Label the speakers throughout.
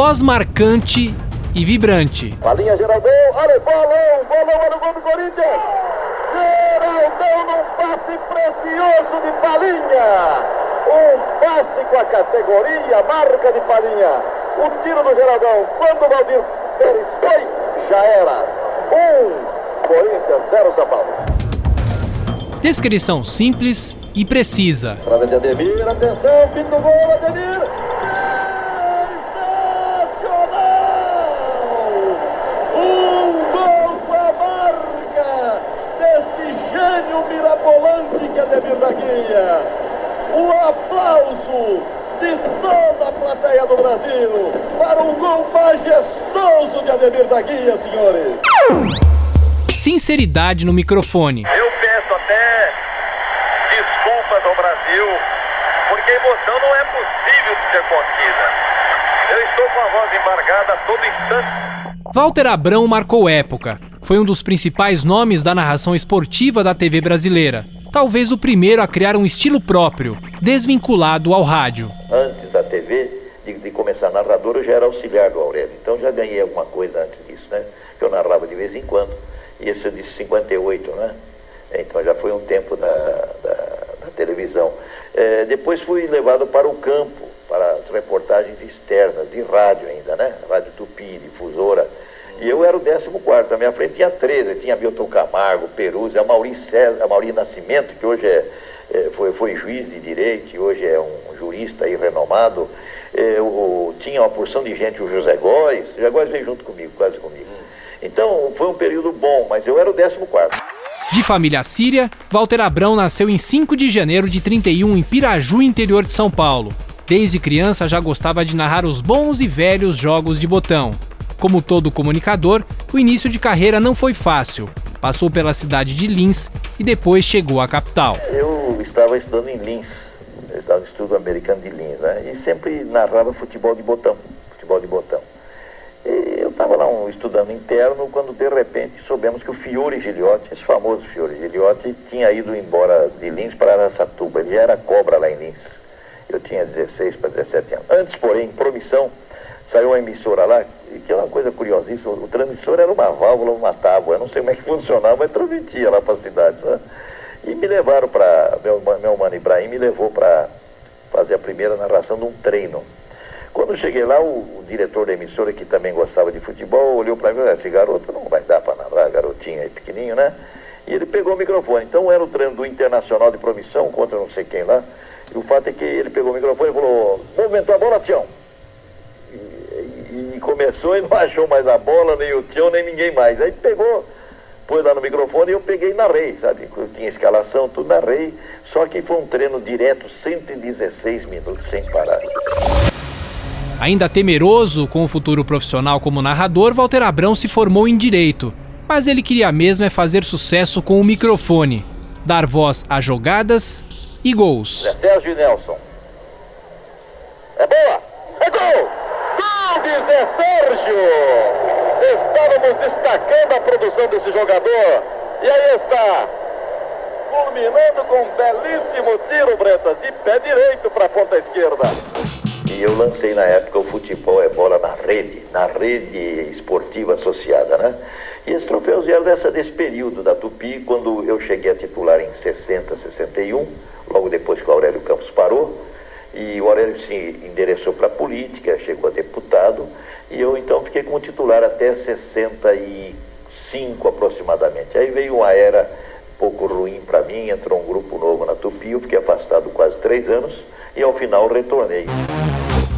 Speaker 1: voz marcante e vibrante.
Speaker 2: Palinha Geraldão, olha bolão, bolão, olha o gol do Corinthians. Geraldão num passe precioso de Palinha. Um passe com a categoria, marca de Palinha. O tiro do Geraldão, quando o Valdir Pérez foi, já era. Um, Corinthians, zero São Paulo.
Speaker 1: Descrição simples e precisa.
Speaker 2: De Ademir, atenção, fim do gol, Ademir. Um gol com a marca deste gênio mirabolante que é Ademir da Guia. O aplauso de toda a plateia do Brasil para um gol majestoso de Ademir da Guia, senhores.
Speaker 1: Sinceridade no microfone.
Speaker 3: Eu peço até desculpas ao Brasil, porque a emoção não é possível de ser contida. Eu estou com a voz embargada a todo instante.
Speaker 1: Walter Abrão marcou época. Foi um dos principais nomes da narração esportiva da TV brasileira. Talvez o primeiro a criar um estilo próprio, desvinculado ao rádio.
Speaker 4: Antes da TV, de, de começar narrador, eu já era auxiliar do Aurélio. Então já ganhei alguma coisa antes disso, né? Que eu narrava de vez em quando. E esse eu disse 58, né? Então já foi um tempo da, da, da televisão. É, depois fui levado para o campo, para as reportagens externas, de rádio ainda, né? Rádio Tupi, difusora. E eu era o 14, a minha frente tinha 13, tinha Milton Camargo, Peruzzi, a Mauri, César, a Mauri Nascimento, que hoje é, é, foi, foi juiz de direito, hoje é um jurista aí renomado. É, o, tinha uma porção de gente, o José Góes, o José Góes veio junto comigo, quase comigo. Então foi um período bom, mas eu era o 14.
Speaker 1: De família síria, Walter Abrão nasceu em 5 de janeiro de 31 em Piraju, interior de São Paulo. Desde criança já gostava de narrar os bons e velhos jogos de botão. Como todo comunicador, o início de carreira não foi fácil. Passou pela cidade de Lins e depois chegou à capital.
Speaker 4: Eu estava estudando em Lins, eu estava no Instituto Americano de Lins, né? E sempre narrava futebol de botão, futebol de botão. E eu estava lá um, estudando interno quando de repente soubemos que o Fiore Giliotti, esse famoso Fiore Giliotti, tinha ido embora de Lins para Araçatuba. Ele já era cobra lá em Lins. Eu tinha 16 para 17 anos. Antes, porém, promissão, saiu uma emissora lá, coisa curiosíssima, o transmissor era uma válvula, uma tábua, eu não sei como é que funcionava, mas transmitia lá para a cidade. Sabe? E me levaram para, meu, meu mano Ibrahim me levou para fazer a primeira narração de um treino. Quando cheguei lá, o, o, diretor da emissora, que também gostava de futebol, olhou para mim e esse garoto não vai dar para narrar, garotinho aí pequenininho, né? E ele pegou o microfone. Então era o treino do Internacional de Promissão contra não sei quem lá. E o fato é que ele pegou o microfone e falou, movimentou a bola, Tião. Começou e não achou mais a bola, nem o Tião, nem ninguém mais. Aí pegou, pôs lá no microfone e eu peguei na rei, sabe? Eu tinha escalação, tudo na rei. Só que foi um treino direto, 116 minutos sem parar.
Speaker 1: Ainda temeroso com o futuro profissional como narrador, Walter Abrão se formou em direito. Mas ele queria mesmo é fazer sucesso com o microfone, dar voz a jogadas e gols.
Speaker 4: É Sérgio Nelson. É boa! É gol! Zé Sérgio! Estávamos destacando a produção desse jogador. E aí está. Culminando com um belíssimo tiro, Breta, de pé direito para a ponta esquerda. E eu lancei na época o futebol é bola na rede, na rede esportiva associada, né? E esses troféus vieram dessa, desse período da Tupi, quando eu cheguei a titular em 60, 61, logo depois que o Aurélio Campos parou. E o Aurélio se endereçou para a política, chegou a deputado, e eu então fiquei como titular até 65 aproximadamente. Aí veio uma era pouco ruim para mim, entrou um grupo novo na Tupi, eu fiquei afastado quase três anos e ao final retornei.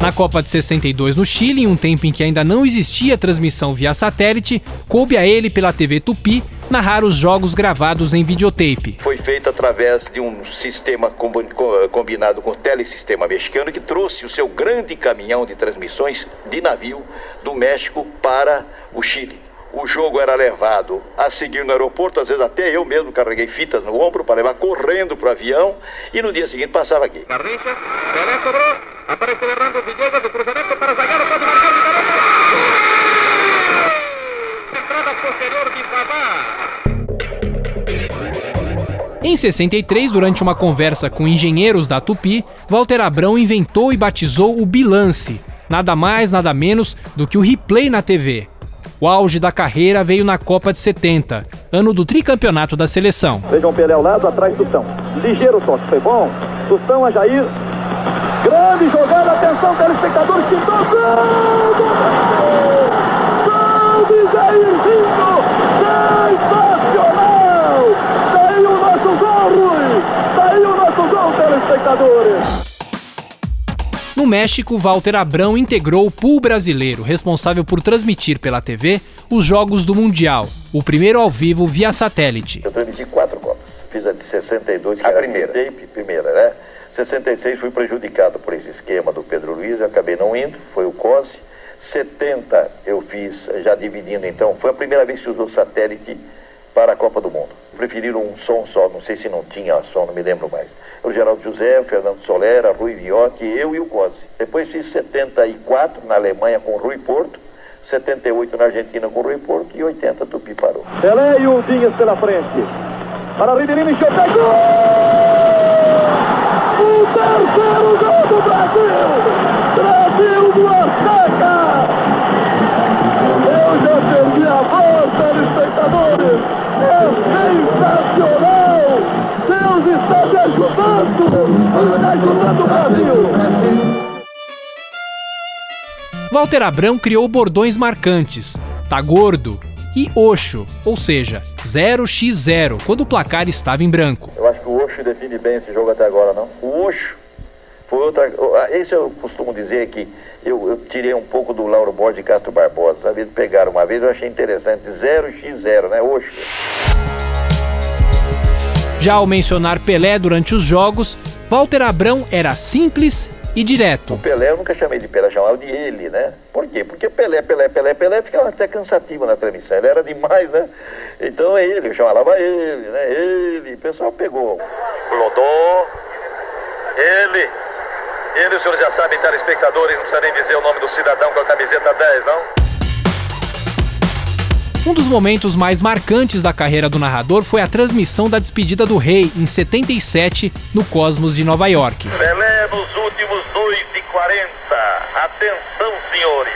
Speaker 1: Na Copa de 62 no Chile, em um tempo em que ainda não existia transmissão via satélite, coube a ele pela TV Tupi narrar os jogos gravados em videotape.
Speaker 4: Foi feito através de um sistema combinado com o telesistema mexicano que trouxe o seu grande caminhão de transmissões de navio do México para o Chile. O jogo era levado a seguir no aeroporto, às vezes até eu mesmo carreguei fitas no ombro para levar correndo para o avião e no dia seguinte passava aqui.
Speaker 3: Garrincha, Pelé sobrou, aparece Hernando Villegas, o cruzamento para Zagallo, pode De Babá.
Speaker 1: Em 63, durante uma conversa com engenheiros da Tupi, Walter Abrão inventou e batizou o bilance, nada mais, nada menos do que o replay na TV. O auge da carreira veio na Copa de 70, ano do tricampeonato da seleção.
Speaker 5: Vejam Pelé ao lado, atrás Tostão. Ligeiro toque, foi bom. Tostão a Jair. Grande jogada, atenção, telespectadores, que! Gol
Speaker 1: México, Walter Abrão integrou o pool brasileiro, responsável por transmitir pela TV os jogos do Mundial, o primeiro ao vivo via satélite.
Speaker 4: Eu transmiti quatro Copas. Fiz a de 62, que a era primeira. Tape, primeira, né? 66 fui prejudicado por esse esquema do Pedro Luiz, eu acabei não indo, foi o COSE. 70 eu fiz, já dividindo então, foi a primeira vez que usou satélite para a Copa do Mundo. Preferiram um som só, não sei se não tinha som, não me lembro mais o Geraldo José, o Fernando Solera, Rui Viotti, eu e o Cosi. Depois fiz 74 na Alemanha com Rui Porto, 78 na Argentina com Rui Porto e 80 Tupi parou.
Speaker 5: Pelé e o Vinhas pela frente. Para Ribeirinho, Michel pegou! O terceiro gol do Brasil! Brasil do Azteca! Eu já perdi a voz, telespectadores! É sensacional! Deus está me ajudando! Brasil!
Speaker 1: Walter Abrão criou bordões marcantes, tá gordo e Oxo, ou seja, 0x0, quando o placar estava em branco.
Speaker 4: Eu acho que o Oxo define bem esse jogo até agora, não? O Oxo foi outra. Esse eu costumo dizer que eu, eu tirei um pouco do Lauro Borges de Castro Barbosa. Sabe? Pegaram uma vez, eu achei interessante. 0x0, né? Oxo.
Speaker 1: Já ao mencionar Pelé durante os jogos, Walter Abrão era simples e direto.
Speaker 4: O Pelé eu nunca chamei de Pelé, chamava de ele, né? Por quê? Porque Pelé, Pelé, Pelé, Pelé ficava até cansativo na transmissão. Ele era demais, né? Então é ele, eu chamava ele, né? Ele. O pessoal pegou.
Speaker 3: Lodô, ele. Ele, os senhores já sabem, telespectadores, não precisa nem dizer o nome do cidadão com a camiseta 10, não?
Speaker 1: Um dos momentos mais marcantes da carreira do narrador foi a transmissão da despedida do rei em 77 no Cosmos de Nova York.
Speaker 3: Pelé nos últimos 2 e 40. Atenção, senhores.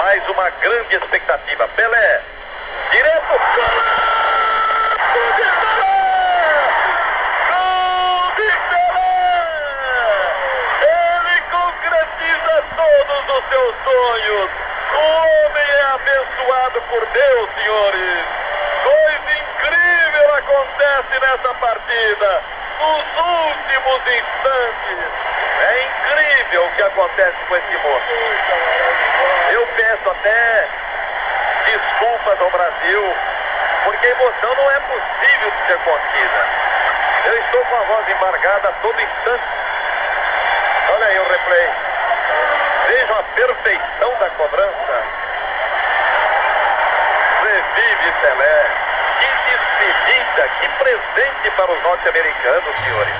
Speaker 3: Mais uma grande expectativa. Pelé, direto. Gol de Pelé! Gol de Pelé! Ele concretiza todos os seus sonhos. O homem é abençoado por Deus, senhores. Coisa incrível acontece nessa partida. Nos últimos instantes. É incrível o que acontece com esse moço. Eu peço até desculpas ao Brasil, porque a emoção não é possível de ser contida. Eu estou com a voz embargada a todo instante. Olha aí o replay. Vejam a perfeição da cobrança. Revive Pelé. Que despedida, que presente para os norte-americanos, senhores.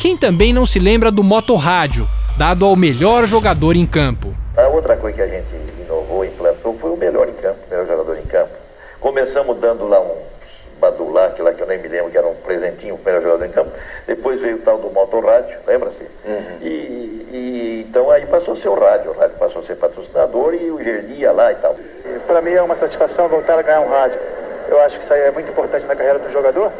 Speaker 1: Quem também não se lembra do motorrádio, dado ao melhor jogador em campo?
Speaker 4: A outra coisa que a gente inovou, implantou, foi o melhor em campo, o melhor jogador em campo. Começamos dando lá um Badulac, lá que eu nem me lembro, que era um presentinho para o melhor jogador em campo. Depois veio o tal do motorrádio, lembra-se? Uhum. E, e, então aí passou a ser o rádio, o rádio passou a ser patrocinador e o Gerli ia lá e tal.
Speaker 5: Para mim é uma satisfação voltar a ganhar um rádio. Eu acho que isso aí é muito importante na carreira do jogador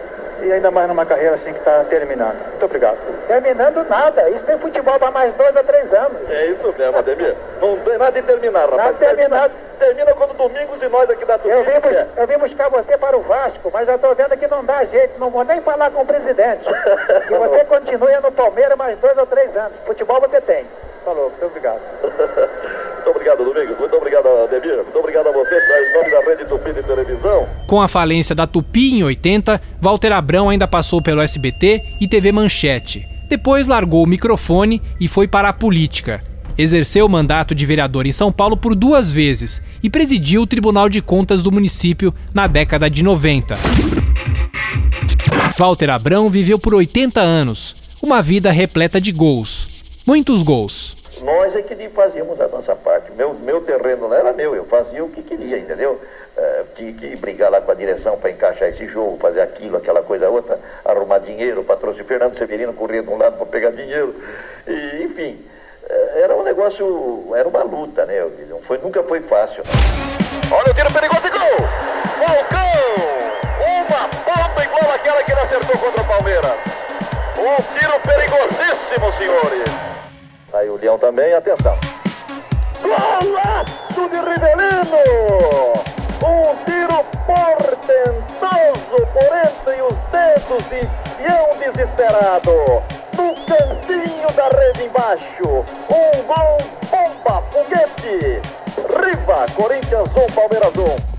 Speaker 5: e ainda mais numa carreira assim que está terminando. Muito obrigado.
Speaker 6: Terminando nada, isso tem futebol para mais dois a três anos.
Speaker 4: É isso mesmo, Ademir. Não tem nada de terminar, rapaz.
Speaker 6: Nada terminado.
Speaker 4: Termina quando domingos e nós aqui da Tupi.
Speaker 6: Eu, vim eu vim buscar você para o Vasco, mas já estou vendo que não dá jeito, não vou nem falar com o presidente. que você continue no Palmeiras mais dois ou três anos. Futebol você tem.
Speaker 5: Falou, muito obrigado.
Speaker 4: muito obrigado, Domingos. Muito obrigado, Ademir. Muito obrigado a vocês, em nome da Rede Tupi de Televisão.
Speaker 1: Com a falência da Tupi em 80, Walter Abrão ainda passou pelo SBT e TV Manchete. Depois largou o microfone e foi para a política. Exerceu o mandato de vereador em São Paulo por duas vezes e presidiu o Tribunal de Contas do município na década de 90. Walter Abrão viveu por 80 anos, uma vida repleta de gols muitos gols.
Speaker 4: Nós é que fazíamos a nossa parte. Meu, meu terreno não era meu, eu fazia o que queria, entendeu? Uh, tinha que brigar lá com a direção para encaixar esse jogo, fazer aquilo, aquela coisa outra, arrumar dinheiro, patrocínio. Fernando Severino corria de um lado para pegar dinheiro. E, enfim, uh, era um negócio, era uma luta, né? Não foi, nunca foi fácil.
Speaker 3: Olha o tiro perigoso e gol! Falcão! Uma bomba igual aquela que ele acertou contra o Palmeiras. Um tiro perigosíssimo, senhores.
Speaker 4: Aí o Leão também, atenção.
Speaker 3: Golaço de Rivelino! Os dedos de Fião desesperado. No cantinho da rede embaixo. Um gol bomba, foguete. Riva, Corinthians 1, Palmeiras 1.